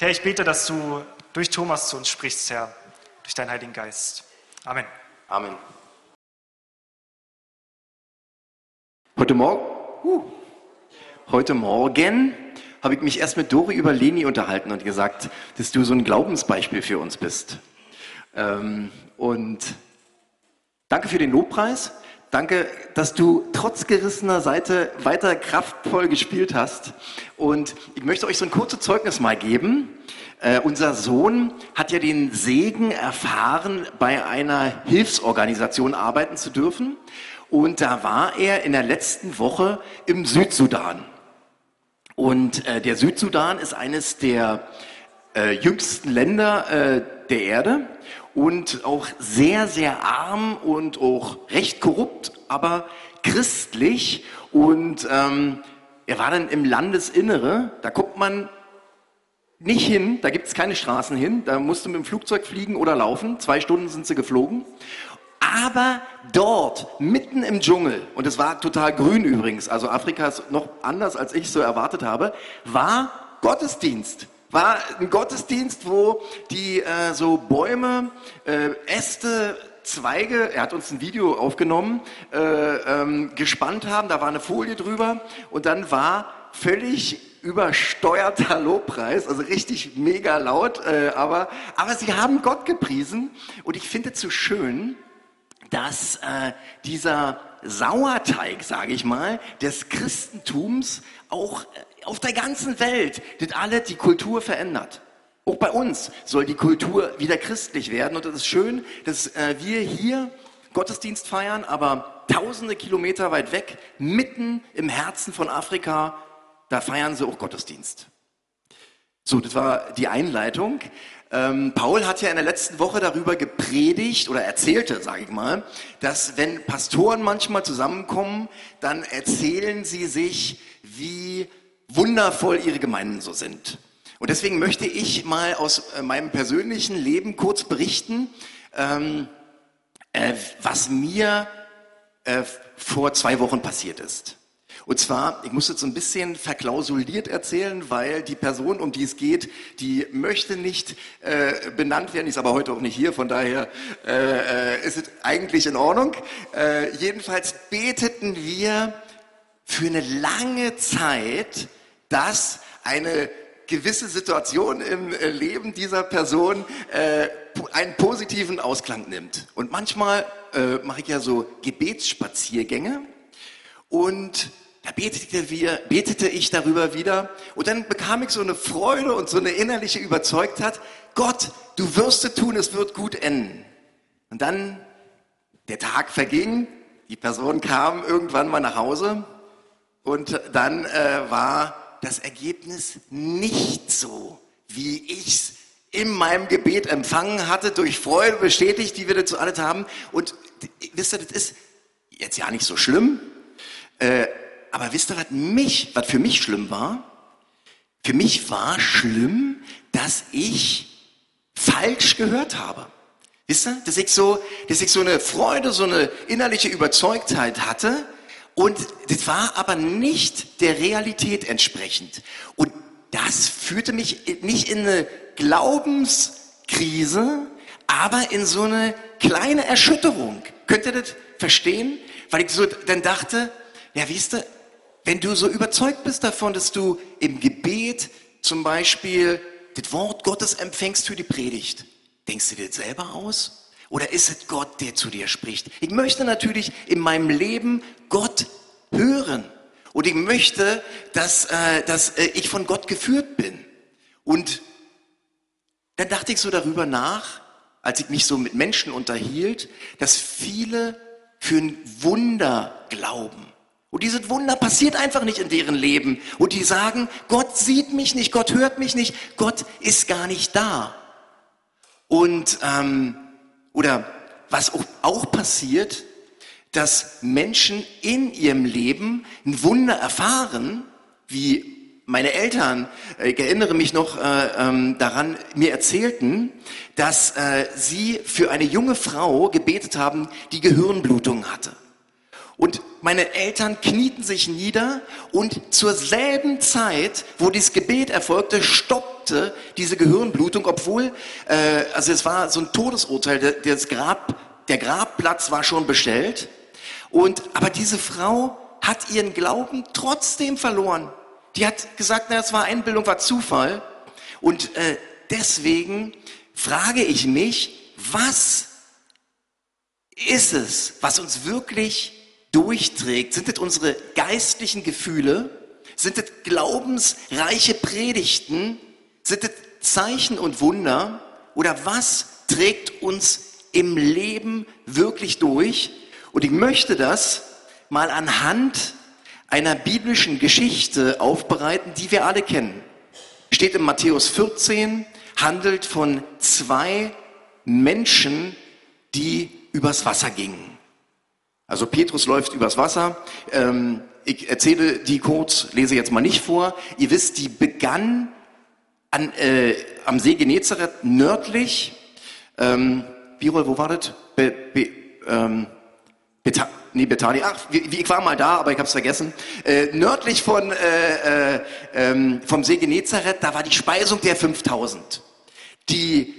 Herr, ich bete, dass du durch Thomas zu uns sprichst, Herr, durch deinen Heiligen Geist. Amen. Amen. Heute Morgen, uh, heute Morgen habe ich mich erst mit Dori über Leni unterhalten und gesagt, dass du so ein Glaubensbeispiel für uns bist. Ähm, und danke für den Lobpreis. Danke, dass du trotz gerissener Seite weiter kraftvoll gespielt hast. Und ich möchte euch so ein kurzes Zeugnis mal geben. Äh, unser Sohn hat ja den Segen erfahren, bei einer Hilfsorganisation arbeiten zu dürfen. Und da war er in der letzten Woche im Südsudan. Und äh, der Südsudan ist eines der äh, jüngsten Länder äh, der Erde und auch sehr, sehr arm und auch recht korrupt, aber christlich. Und ähm, er war dann im Landesinnere, da kommt man nicht hin, da gibt es keine Straßen hin, da musst du mit dem Flugzeug fliegen oder laufen, zwei Stunden sind sie geflogen. Aber dort, mitten im Dschungel, und es war total grün übrigens, also Afrika ist noch anders, als ich so erwartet habe, war Gottesdienst war ein Gottesdienst, wo die äh, so Bäume, äh, Äste, Zweige, er hat uns ein Video aufgenommen, äh, ähm, gespannt haben, da war eine Folie drüber und dann war völlig übersteuerter Lobpreis, also richtig mega laut, äh, aber, aber sie haben Gott gepriesen und ich finde es so schön, dass äh, dieser Sauerteig, sage ich mal, des Christentums auch äh, auf der ganzen Welt, das alle die Kultur verändert. Auch bei uns soll die Kultur wieder christlich werden. Und es ist schön, dass äh, wir hier Gottesdienst feiern, aber tausende Kilometer weit weg, mitten im Herzen von Afrika, da feiern sie auch Gottesdienst. So, das war die Einleitung. Ähm, Paul hat ja in der letzten Woche darüber gepredigt oder erzählte, sage ich mal, dass wenn Pastoren manchmal zusammenkommen, dann erzählen sie sich, wie wundervoll ihre Gemeinden so sind. Und deswegen möchte ich mal aus äh, meinem persönlichen Leben kurz berichten, ähm, äh, was mir äh, vor zwei Wochen passiert ist. Und zwar, ich muss jetzt so ein bisschen verklausuliert erzählen, weil die Person, um die es geht, die möchte nicht äh, benannt werden, ist aber heute auch nicht hier, von daher äh, äh ist es eigentlich in Ordnung. Äh, jedenfalls beteten wir für eine lange Zeit, dass eine gewisse Situation im äh, Leben dieser Person äh, einen positiven Ausklang nimmt. Und manchmal äh, mache ich ja so Gebetsspaziergänge und da betete, wir, betete ich darüber wieder. Und dann bekam ich so eine Freude und so eine innerliche Überzeugtheit, Gott, du wirst es tun, es wird gut enden. Und dann, der Tag verging, die Person kam irgendwann mal nach Hause. Und dann äh, war das Ergebnis nicht so, wie ich es in meinem Gebet empfangen hatte, durch Freude bestätigt, die wir dazu alle haben. Und wisst ihr, das ist jetzt ja nicht so schlimm, äh, aber wisst ihr, was mich, was für mich schlimm war? Für mich war schlimm, dass ich falsch gehört habe. Wisst ihr, dass ich so, dass ich so eine Freude, so eine innerliche Überzeugtheit hatte und das war aber nicht der Realität entsprechend. Und das führte mich nicht in eine Glaubenskrise, aber in so eine kleine Erschütterung. Könnt ihr das verstehen? Weil ich so dann dachte, ja, wisst ihr, wenn du so überzeugt bist davon, dass du im Gebet zum Beispiel das Wort Gottes empfängst für die Predigt, denkst du dir das selber aus? Oder ist es Gott, der zu dir spricht? Ich möchte natürlich in meinem Leben Gott hören. Und ich möchte, dass, äh, dass äh, ich von Gott geführt bin. Und dann dachte ich so darüber nach, als ich mich so mit Menschen unterhielt, dass viele für ein Wunder glauben. Und dieses Wunder passiert einfach nicht in deren Leben. Und die sagen, Gott sieht mich nicht, Gott hört mich nicht, Gott ist gar nicht da. Und, ähm, oder was auch, auch passiert, dass Menschen in ihrem Leben ein Wunder erfahren, wie meine Eltern, äh, ich erinnere mich noch äh, ähm, daran, mir erzählten, dass äh, sie für eine junge Frau gebetet haben, die Gehirnblutung hatte. Und meine Eltern knieten sich nieder und zur selben Zeit, wo dieses Gebet erfolgte, stoppte diese Gehirnblutung, obwohl, äh, also es war so ein Todesurteil, der, das Grab, der Grabplatz war schon bestellt. Und, aber diese Frau hat ihren Glauben trotzdem verloren. Die hat gesagt, na, es war Einbildung, war Zufall. Und äh, deswegen frage ich mich, was ist es, was uns wirklich durchträgt? Sind es unsere geistlichen Gefühle? Sind es glaubensreiche Predigten? Sind es Zeichen und Wunder? Oder was trägt uns im Leben wirklich durch? Und ich möchte das mal anhand einer biblischen Geschichte aufbereiten, die wir alle kennen. Steht in Matthäus 14, handelt von zwei Menschen, die übers Wasser gingen. Also Petrus läuft übers Wasser. Ähm, ich erzähle die kurz, lese jetzt mal nicht vor. Ihr wisst, die begann an, äh, am See Genezareth nördlich. Ähm, Birol, wo war das? Be, be, ähm, Beta, nee, Betania. Ach, ich war mal da, aber ich habe es vergessen. Äh, nördlich von, äh, äh, ähm, vom See Genezareth, da war die Speisung der 5000. Die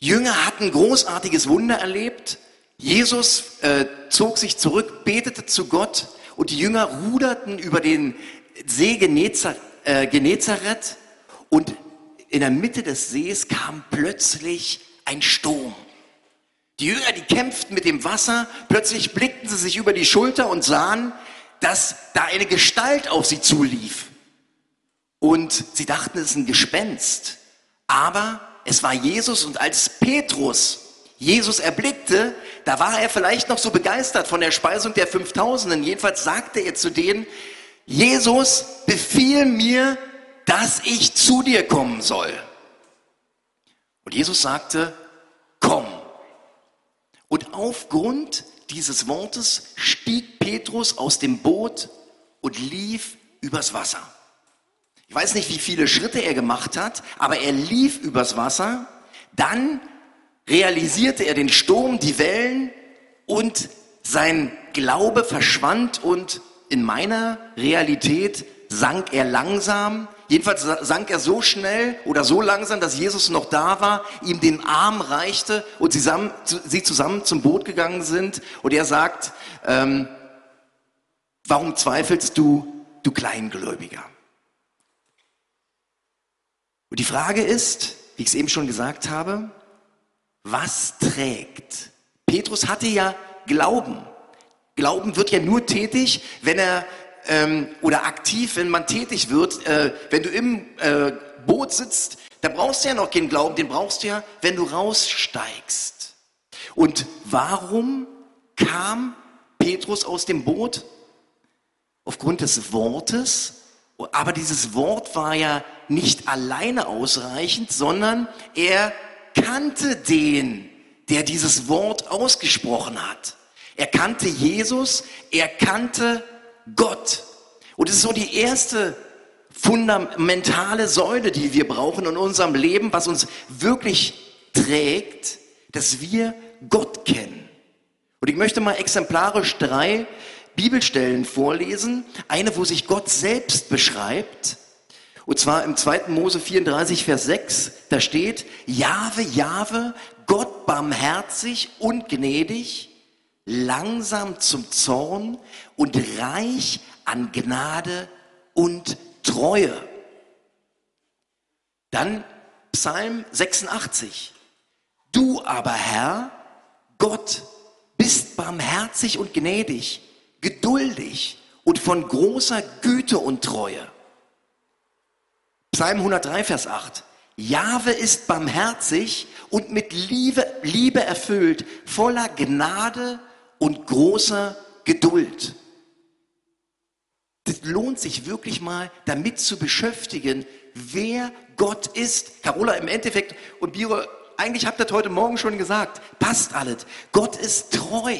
Jünger hatten großartiges Wunder erlebt. Jesus äh, zog sich zurück, betete zu Gott und die Jünger ruderten über den See Genezareth, äh, Genezareth und in der Mitte des Sees kam plötzlich ein Sturm. Die Jünger, die kämpften mit dem Wasser, plötzlich blickten sie sich über die Schulter und sahen, dass da eine Gestalt auf sie zulief. Und sie dachten, es ist ein Gespenst. Aber es war Jesus und als Petrus Jesus erblickte, da war er vielleicht noch so begeistert von der Speisung der 5000. Jedenfalls sagte er zu denen, Jesus, befiehl mir, dass ich zu dir kommen soll. Und Jesus sagte, komm. Und aufgrund dieses Wortes stieg Petrus aus dem Boot und lief übers Wasser. Ich weiß nicht, wie viele Schritte er gemacht hat, aber er lief übers Wasser. Dann realisierte er den Sturm, die Wellen und sein Glaube verschwand und in meiner Realität sank er langsam. Jedenfalls sank er so schnell oder so langsam, dass Jesus noch da war, ihm den Arm reichte und sie zusammen, sie zusammen zum Boot gegangen sind. Und er sagt, ähm, warum zweifelst du, du Kleingläubiger? Und die Frage ist, wie ich es eben schon gesagt habe, was trägt? Petrus hatte ja Glauben. Glauben wird ja nur tätig, wenn er ähm, oder aktiv, wenn man tätig wird. Äh, wenn du im äh, Boot sitzt, da brauchst du ja noch keinen Glauben, den brauchst du ja, wenn du raussteigst. Und warum kam Petrus aus dem Boot? Aufgrund des Wortes. Aber dieses Wort war ja nicht alleine ausreichend, sondern er kannte den, der dieses Wort ausgesprochen hat. Er kannte Jesus, er kannte Gott. Und es ist so die erste fundamentale Säule, die wir brauchen in unserem Leben, was uns wirklich trägt, dass wir Gott kennen. Und ich möchte mal exemplarisch drei Bibelstellen vorlesen. Eine, wo sich Gott selbst beschreibt und zwar im 2. Mose 34, Vers 6, da steht, Jahwe, Jahwe, Gott barmherzig und gnädig, langsam zum Zorn und reich an Gnade und Treue. Dann Psalm 86. Du aber, Herr, Gott, bist barmherzig und gnädig, geduldig und von großer Güte und Treue Psalm 103, Vers 8. Jahwe ist barmherzig und mit Liebe, Liebe erfüllt, voller Gnade und großer Geduld. Das lohnt sich wirklich mal damit zu beschäftigen, wer Gott ist. Carola, im Endeffekt und Biro, eigentlich habt ihr das heute Morgen schon gesagt, passt alles. Gott ist treu.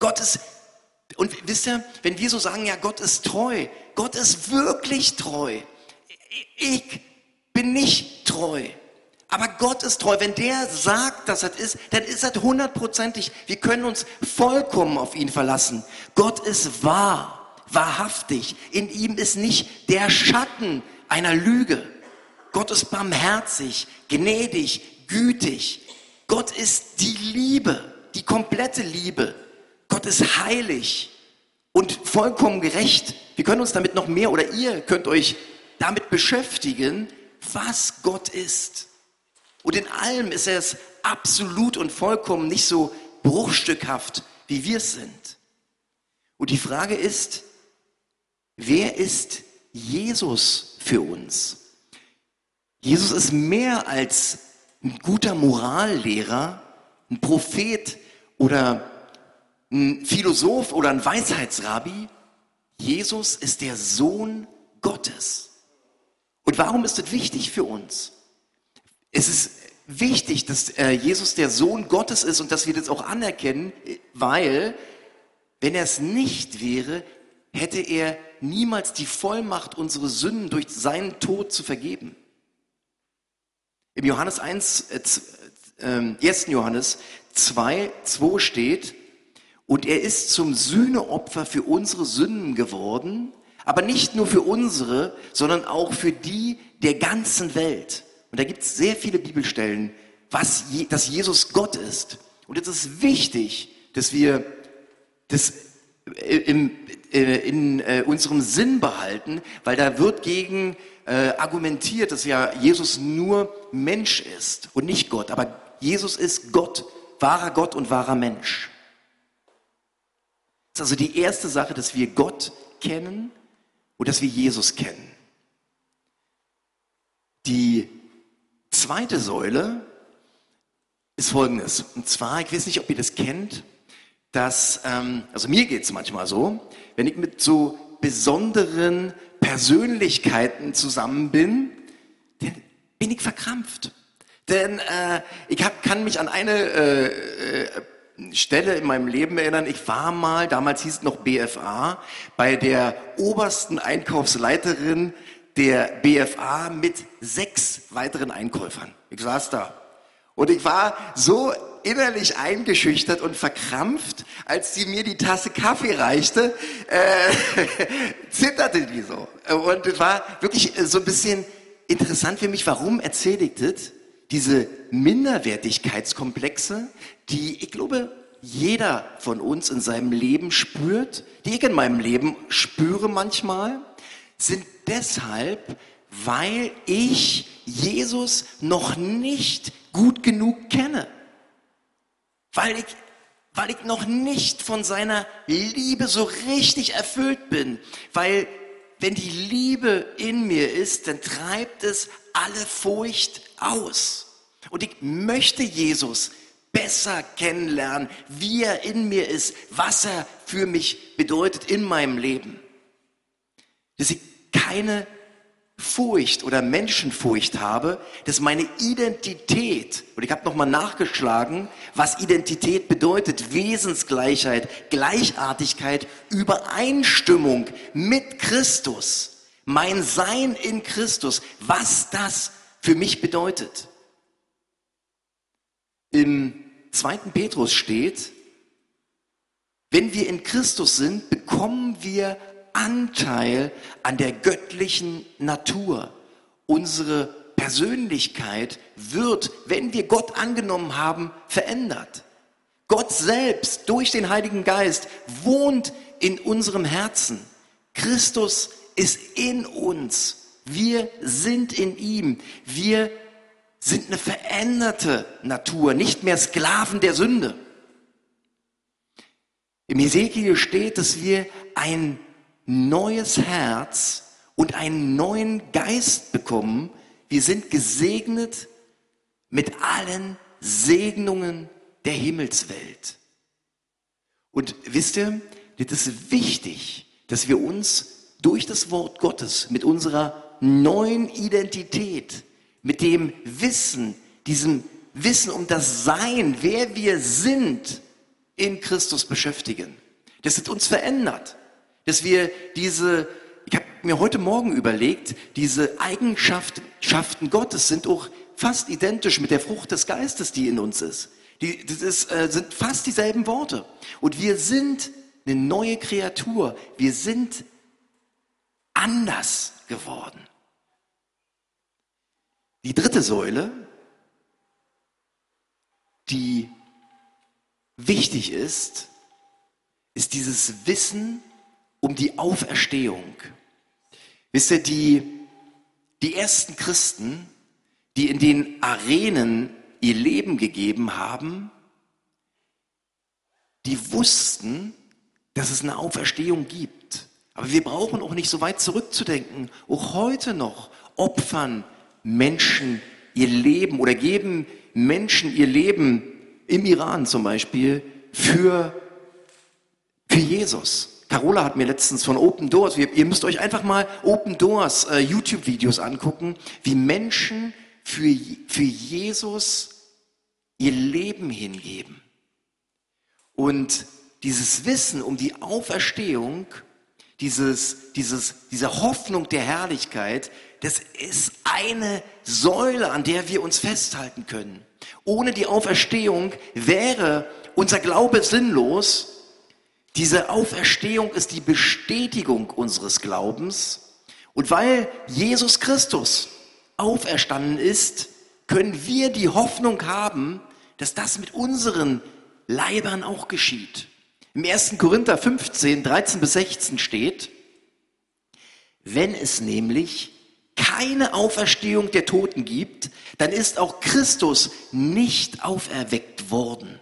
Gott ist, und wisst ihr, wenn wir so sagen, ja, Gott ist treu, Gott ist wirklich treu ich bin nicht treu. Aber Gott ist treu. Wenn der sagt, dass das ist, dann ist das hundertprozentig. Wir können uns vollkommen auf ihn verlassen. Gott ist wahr, wahrhaftig. In ihm ist nicht der Schatten einer Lüge. Gott ist barmherzig, gnädig, gütig. Gott ist die Liebe, die komplette Liebe. Gott ist heilig und vollkommen gerecht. Wir können uns damit noch mehr oder ihr könnt euch damit beschäftigen, was Gott ist. Und in allem ist er es absolut und vollkommen nicht so bruchstückhaft, wie wir es sind. Und die Frage ist, wer ist Jesus für uns? Jesus ist mehr als ein guter Morallehrer, ein Prophet oder ein Philosoph oder ein Weisheitsrabi. Jesus ist der Sohn Gottes. Und warum ist das wichtig für uns? Es ist wichtig, dass äh, Jesus der Sohn Gottes ist und dass wir das auch anerkennen, weil wenn er es nicht wäre, hätte er niemals die Vollmacht, unsere Sünden durch seinen Tod zu vergeben. Im Johannes 1, äh, 1. Ähm, Johannes 2, 2 steht, und er ist zum Sühneopfer für unsere Sünden geworden, aber nicht nur für unsere, sondern auch für die der ganzen Welt. Und da gibt es sehr viele Bibelstellen, was, dass Jesus Gott ist. Und es ist wichtig, dass wir das äh, äh, in äh, unserem Sinn behalten, weil da wird gegen äh, argumentiert, dass ja Jesus nur Mensch ist und nicht Gott. Aber Jesus ist Gott, wahrer Gott und wahrer Mensch. Das ist also die erste Sache, dass wir Gott kennen und dass wir Jesus kennen. Die zweite Säule ist folgendes. Und zwar, ich weiß nicht, ob ihr das kennt, dass, ähm, also mir geht es manchmal so, wenn ich mit so besonderen Persönlichkeiten zusammen bin, dann bin ich verkrampft. Denn äh, ich hab, kann mich an eine äh, äh, Stelle in meinem Leben erinnern. Ich war mal, damals hieß es noch BFA, bei der obersten Einkaufsleiterin der BFA mit sechs weiteren Einkäufern. Ich saß da. Und ich war so innerlich eingeschüchtert und verkrampft, als sie mir die Tasse Kaffee reichte, äh, zitterte die so. Und es war wirklich so ein bisschen interessant für mich, warum erzähle ich das? Diese Minderwertigkeitskomplexe, die ich glaube, jeder von uns in seinem Leben spürt, die ich in meinem Leben spüre manchmal, sind deshalb, weil ich Jesus noch nicht gut genug kenne. Weil ich, weil ich noch nicht von seiner Liebe so richtig erfüllt bin. Weil wenn die Liebe in mir ist, dann treibt es alle Furcht aus. Und ich möchte Jesus besser kennenlernen, wie er in mir ist, was er für mich bedeutet in meinem Leben. Dass ich keine Furcht oder Menschenfurcht habe, dass meine Identität, und ich habe nochmal nachgeschlagen, was Identität bedeutet, Wesensgleichheit, Gleichartigkeit, Übereinstimmung mit Christus, mein Sein in Christus, was das für mich bedeutet. Im zweiten Petrus steht, wenn wir in Christus sind, bekommen wir Anteil an der göttlichen Natur. Unsere Persönlichkeit wird, wenn wir Gott angenommen haben, verändert. Gott selbst durch den Heiligen Geist wohnt in unserem Herzen. Christus ist in uns. Wir sind in ihm. Wir sind eine veränderte Natur, nicht mehr Sklaven der Sünde. Im Hesekiel steht, dass wir ein neues Herz und einen neuen Geist bekommen. Wir sind gesegnet mit allen Segnungen der Himmelswelt. Und wisst ihr, das ist wichtig, dass wir uns durch das Wort Gottes mit unserer neuen Identität, mit dem Wissen, diesem Wissen um das Sein, wer wir sind, in Christus beschäftigen. Das hat uns verändert dass wir diese, ich habe mir heute Morgen überlegt, diese Eigenschaften Gottes sind auch fast identisch mit der Frucht des Geistes, die in uns ist. Die, das ist, äh, sind fast dieselben Worte. Und wir sind eine neue Kreatur. Wir sind anders geworden. Die dritte Säule, die wichtig ist, ist dieses Wissen um die Auferstehung. Wisst ihr, die, die ersten Christen, die in den Arenen ihr Leben gegeben haben, die wussten, dass es eine Auferstehung gibt. Aber wir brauchen auch nicht so weit zurückzudenken. Auch heute noch opfern Menschen ihr Leben oder geben Menschen ihr Leben im Iran zum Beispiel für, für Jesus. Carola hat mir letztens von Open Doors, ihr müsst euch einfach mal Open Doors äh, YouTube-Videos angucken, wie Menschen für, für Jesus ihr Leben hingeben. Und dieses Wissen um die Auferstehung, dieses, dieses, diese Hoffnung der Herrlichkeit, das ist eine Säule, an der wir uns festhalten können. Ohne die Auferstehung wäre unser Glaube sinnlos. Diese Auferstehung ist die Bestätigung unseres Glaubens. Und weil Jesus Christus auferstanden ist, können wir die Hoffnung haben, dass das mit unseren Leibern auch geschieht. Im 1. Korinther 15, 13 bis 16 steht, wenn es nämlich keine Auferstehung der Toten gibt, dann ist auch Christus nicht auferweckt worden.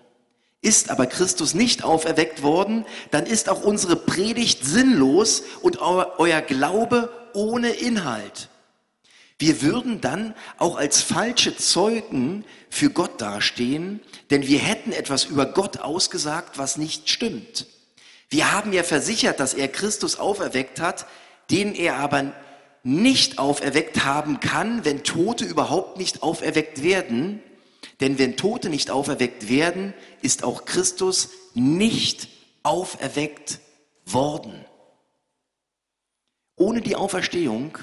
Ist aber Christus nicht auferweckt worden, dann ist auch unsere Predigt sinnlos und euer Glaube ohne Inhalt. Wir würden dann auch als falsche Zeugen für Gott dastehen, denn wir hätten etwas über Gott ausgesagt, was nicht stimmt. Wir haben ja versichert, dass er Christus auferweckt hat, den er aber nicht auferweckt haben kann, wenn Tote überhaupt nicht auferweckt werden. Denn wenn Tote nicht auferweckt werden, ist auch Christus nicht auferweckt worden. Ohne die Auferstehung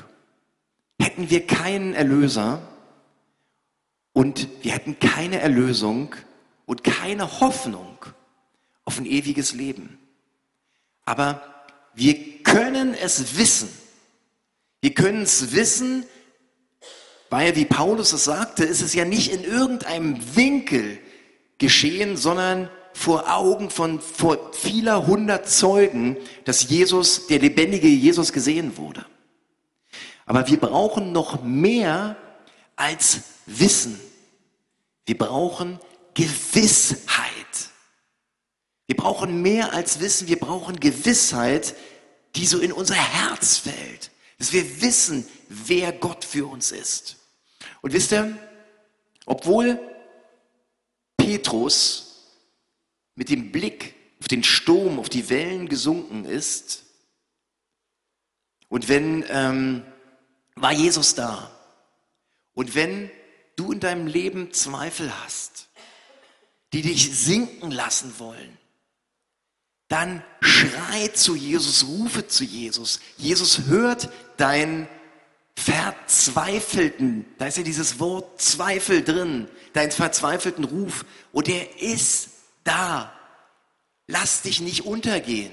hätten wir keinen Erlöser und wir hätten keine Erlösung und keine Hoffnung auf ein ewiges Leben. Aber wir können es wissen. Wir können es wissen, weil, wie Paulus es sagte, ist es ja nicht in irgendeinem Winkel geschehen, sondern vor Augen von vor vieler hundert Zeugen, dass Jesus, der lebendige Jesus gesehen wurde. Aber wir brauchen noch mehr als Wissen. Wir brauchen Gewissheit. Wir brauchen mehr als Wissen, wir brauchen Gewissheit, die so in unser Herz fällt. Dass wir wissen, wer Gott für uns ist. Und wisst ihr, obwohl Petrus mit dem Blick auf den Sturm, auf die Wellen gesunken ist, und wenn ähm, war Jesus da. Und wenn du in deinem Leben Zweifel hast, die dich sinken lassen wollen, dann schrei zu Jesus, rufe zu Jesus. Jesus hört dein verzweifelten, da ist ja dieses Wort Zweifel drin, deinen verzweifelten Ruf und er ist da. Lass dich nicht untergehen,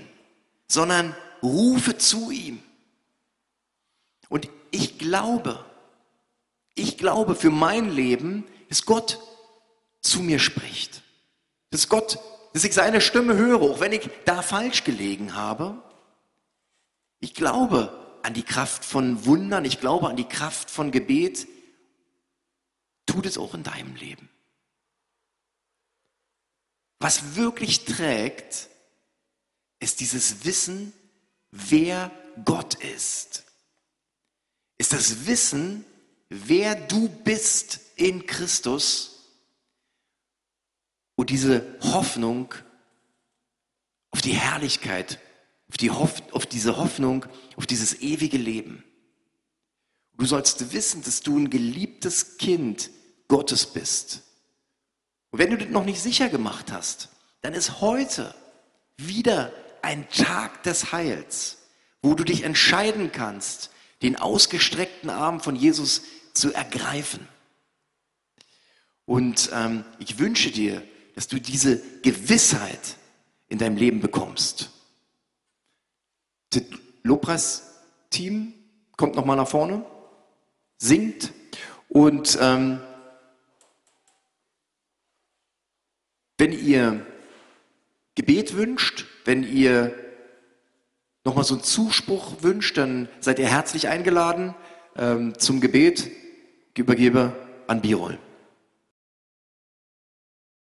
sondern rufe zu ihm. Und ich glaube, ich glaube für mein Leben, dass Gott zu mir spricht. Dass Gott, dass ich seine Stimme höre, auch wenn ich da falsch gelegen habe. Ich glaube an die Kraft von Wundern, ich glaube an die Kraft von Gebet. Tut es auch in deinem Leben. Was wirklich trägt, ist dieses Wissen, wer Gott ist ist das Wissen, wer du bist in Christus und diese Hoffnung auf die Herrlichkeit, auf, die Hoff auf diese Hoffnung, auf dieses ewige Leben. Du sollst wissen, dass du ein geliebtes Kind Gottes bist. Und wenn du das noch nicht sicher gemacht hast, dann ist heute wieder ein Tag des Heils, wo du dich entscheiden kannst, den ausgestreckten Arm von Jesus zu ergreifen. Und ähm, ich wünsche dir, dass du diese Gewissheit in deinem Leben bekommst. Das Lobpreis-Team kommt nochmal nach vorne, singt Und ähm, wenn ihr Gebet wünscht, wenn ihr nochmal so einen Zuspruch wünscht, dann seid ihr herzlich eingeladen ähm, zum Gebet. Ich übergebe an Birol.